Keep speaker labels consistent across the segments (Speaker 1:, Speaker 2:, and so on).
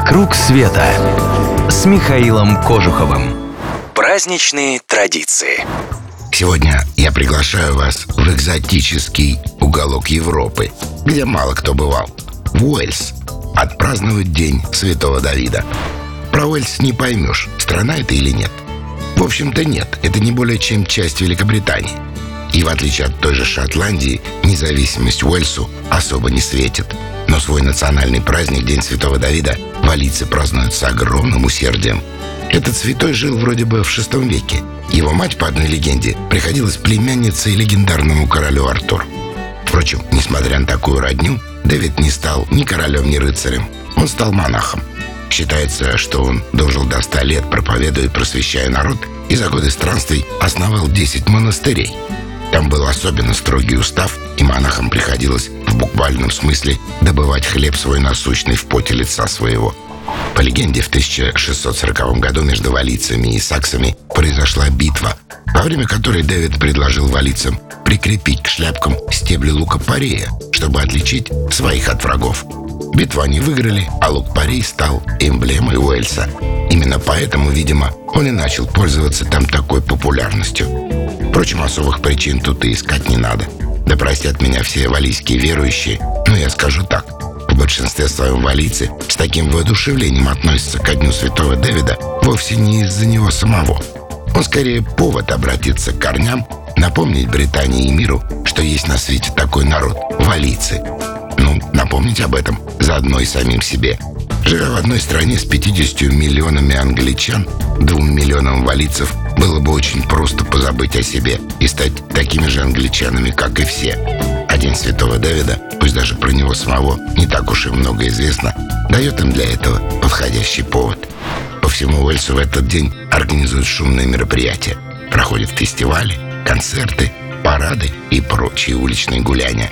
Speaker 1: «Вокруг света» с Михаилом Кожуховым. Праздничные традиции.
Speaker 2: Сегодня я приглашаю вас в экзотический уголок Европы, где мало кто бывал. В Уэльс. Отпраздновать День Святого Давида. Про Уэльс не поймешь, страна это или нет. В общем-то нет, это не более чем часть Великобритании. И в отличие от той же Шотландии, независимость Уэльсу особо не светит. Но свой национальный праздник, День Святого Давида, валийцы празднуют с огромным усердием. Этот святой жил вроде бы в VI веке. Его мать, по одной легенде, приходилась племянницей легендарному королю Артур. Впрочем, несмотря на такую родню, Дэвид не стал ни королем, ни рыцарем. Он стал монахом. Считается, что он дожил до ста лет, проповедуя и просвещая народ, и за годы странствий основал 10 монастырей. Там был особенно строгий устав, и монахам приходилось в буквальном смысле добывать хлеб свой насущный в поте лица своего. По легенде, в 1640 году между валийцами и саксами произошла битва, во время которой Дэвид предложил валийцам прикрепить к шляпкам стебли лука-порея, чтобы отличить своих от врагов. Битву они выиграли, а лук-порей стал эмблемой Уэльса. Именно поэтому, видимо, он и начал пользоваться там такой популярностью. Впрочем, особых причин тут и искать не надо. Да простят меня все валийские верующие, но я скажу так. В большинстве своем валийцы с таким воодушевлением относятся ко Дню Святого Дэвида вовсе не из-за него самого. Он скорее повод обратиться к корням, напомнить Британии и миру, что есть на свете такой народ – валийцы. Ну, напомнить об этом, заодно и самим себе – Живя в одной стране с 50 миллионами англичан, двум миллионам валийцев было бы очень просто позабыть о себе и стать такими же англичанами, как и все. А День Святого Давида, пусть даже про него самого не так уж и много известно, дает им для этого подходящий повод. По всему Уэльсу в этот день организуют шумные мероприятия. Проходят фестивали, концерты, парады и прочие уличные гуляния.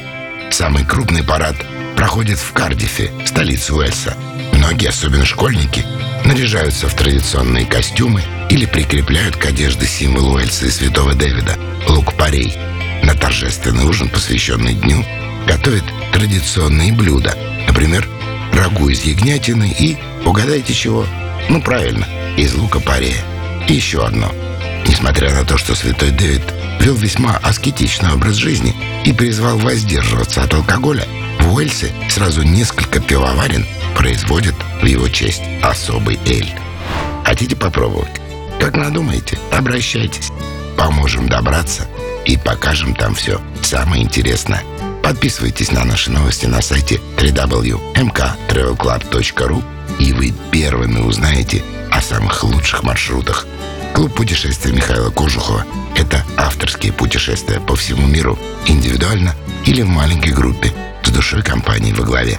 Speaker 2: Самый крупный парад проходит в Кардифе, столице Уэльса – Многие, особенно школьники, наряжаются в традиционные костюмы или прикрепляют к одежде символ Уэльса и Святого Дэвида – лук-парей. На торжественный ужин, посвященный дню, готовят традиционные блюда. Например, рагу из ягнятины и, угадайте чего? Ну, правильно, из лука-парея. И еще одно. Несмотря на то, что Святой Дэвид вел весьма аскетичный образ жизни и призвал воздерживаться от алкоголя, в Уэльсе сразу несколько пивоварен производят в его честь особый эль. Хотите попробовать? Как надумаете, обращайтесь. Поможем добраться и покажем там все самое интересное. Подписывайтесь на наши новости на сайте www.mktravelclub.ru и вы первыми узнаете о самых лучших маршрутах. Клуб путешествий Михаила Кожухова – это авторские путешествия по всему миру, индивидуально или в маленькой группе с душой компании во главе.